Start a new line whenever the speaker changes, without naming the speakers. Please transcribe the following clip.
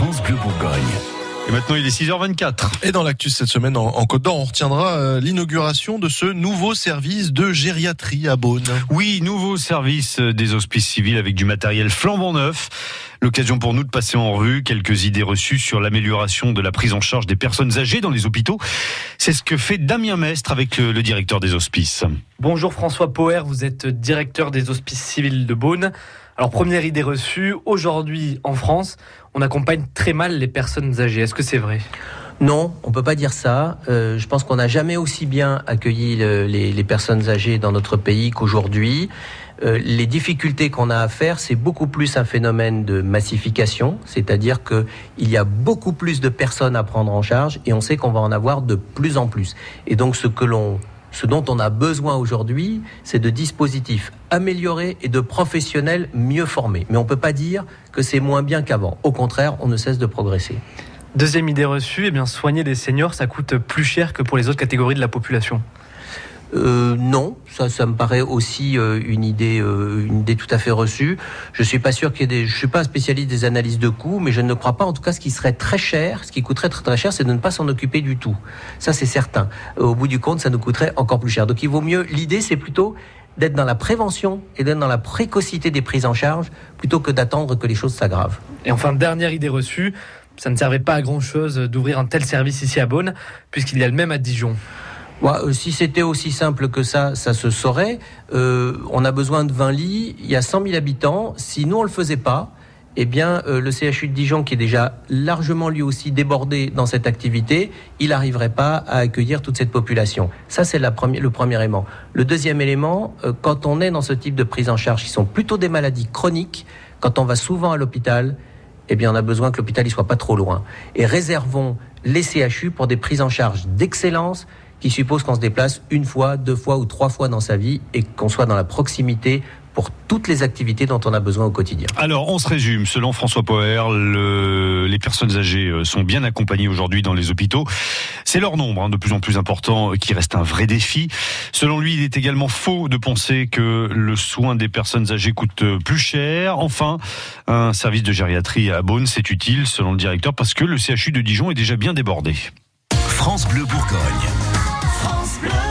France Bleu Bourgogne.
Et maintenant, il est 6h24.
Et dans l'actu cette semaine en, en Côte d'Or, on retiendra euh, l'inauguration de ce nouveau service de gériatrie à Beaune.
Oui, nouveau service des hospices civils avec du matériel flambant neuf. L'occasion pour nous de passer en revue quelques idées reçues sur l'amélioration de la prise en charge des personnes âgées dans les hôpitaux. C'est ce que fait Damien Mestre avec le, le directeur des hospices.
Bonjour François Poer, vous êtes directeur des hospices civils de Beaune. Alors première idée reçue, aujourd'hui en France, on accompagne très mal les personnes âgées. Est-ce que c'est vrai?
Non, on peut pas dire ça. Euh, je pense qu'on n'a jamais aussi bien accueilli le- les, les personnes âgées dans notre pays qu'aujourd'hui. Euh, les difficultés qu'on a à faire, c'est beaucoup plus un phénomène de massification, c'est-à-dire que il y a beaucoup plus de personnes à prendre en charge et on sait qu'on va en avoir de plus en plus. Et donc ce que l'on ce dont on a besoin aujourd'hui, c'est de dispositifs améliorés et de professionnels mieux formés. Mais on ne peut pas dire que c'est moins bien qu'avant. Au contraire, on ne cesse de progresser.
Deuxième idée reçue, eh bien soigner des seniors, ça coûte plus cher que pour les autres catégories de la population.
Euh, non, ça, ça me paraît aussi euh, une idée, euh, une idée tout à fait reçue. Je suis pas sûr qu'il y ait des, je suis pas un spécialiste des analyses de coûts, mais je ne crois pas, en tout cas, ce qui serait très cher, ce qui coûterait très très cher, c'est de ne pas s'en occuper du tout. Ça, c'est certain. Au bout du compte, ça nous coûterait encore plus cher. Donc, il vaut mieux. L'idée, c'est plutôt d'être dans la prévention et d'être dans la précocité des prises en charge, plutôt que d'attendre que les choses s'aggravent.
Et enfin, dernière idée reçue, ça ne servait pas à grand chose d'ouvrir un tel service ici à Beaune, puisqu'il y a le même à Dijon.
Euh, si c'était aussi simple que ça, ça se saurait. Euh, on a besoin de 20 lits, il y a 100 000 habitants. Si nous, on le faisait pas, eh bien, euh, le CHU de Dijon, qui est déjà largement lui aussi débordé dans cette activité, il n'arriverait pas à accueillir toute cette population. Ça, c'est le premier élément. Le deuxième élément, euh, quand on est dans ce type de prise en charge, qui sont plutôt des maladies chroniques, quand on va souvent à l'hôpital, eh bien, on a besoin que l'hôpital ne soit pas trop loin. Et réservons les CHU pour des prises en charge d'excellence qui suppose qu'on se déplace une fois, deux fois ou trois fois dans sa vie et qu'on soit dans la proximité pour toutes les activités dont on a besoin au quotidien.
Alors, on se résume. Selon François Poher, le- les personnes âgées euh, sont bien accompagnées aujourd'hui dans les hôpitaux. C'est leur nombre, hein, de plus en plus important, qui reste un vrai défi. Selon lui, il est également faux de penser que le soin des personnes âgées coûte euh, plus cher. Enfin, un service de gériatrie à Beaune, c'est utile, selon le directeur, parce que le CHU de Dijon est déjà bien débordé.
France Bleu Bourgogne. France Bleu.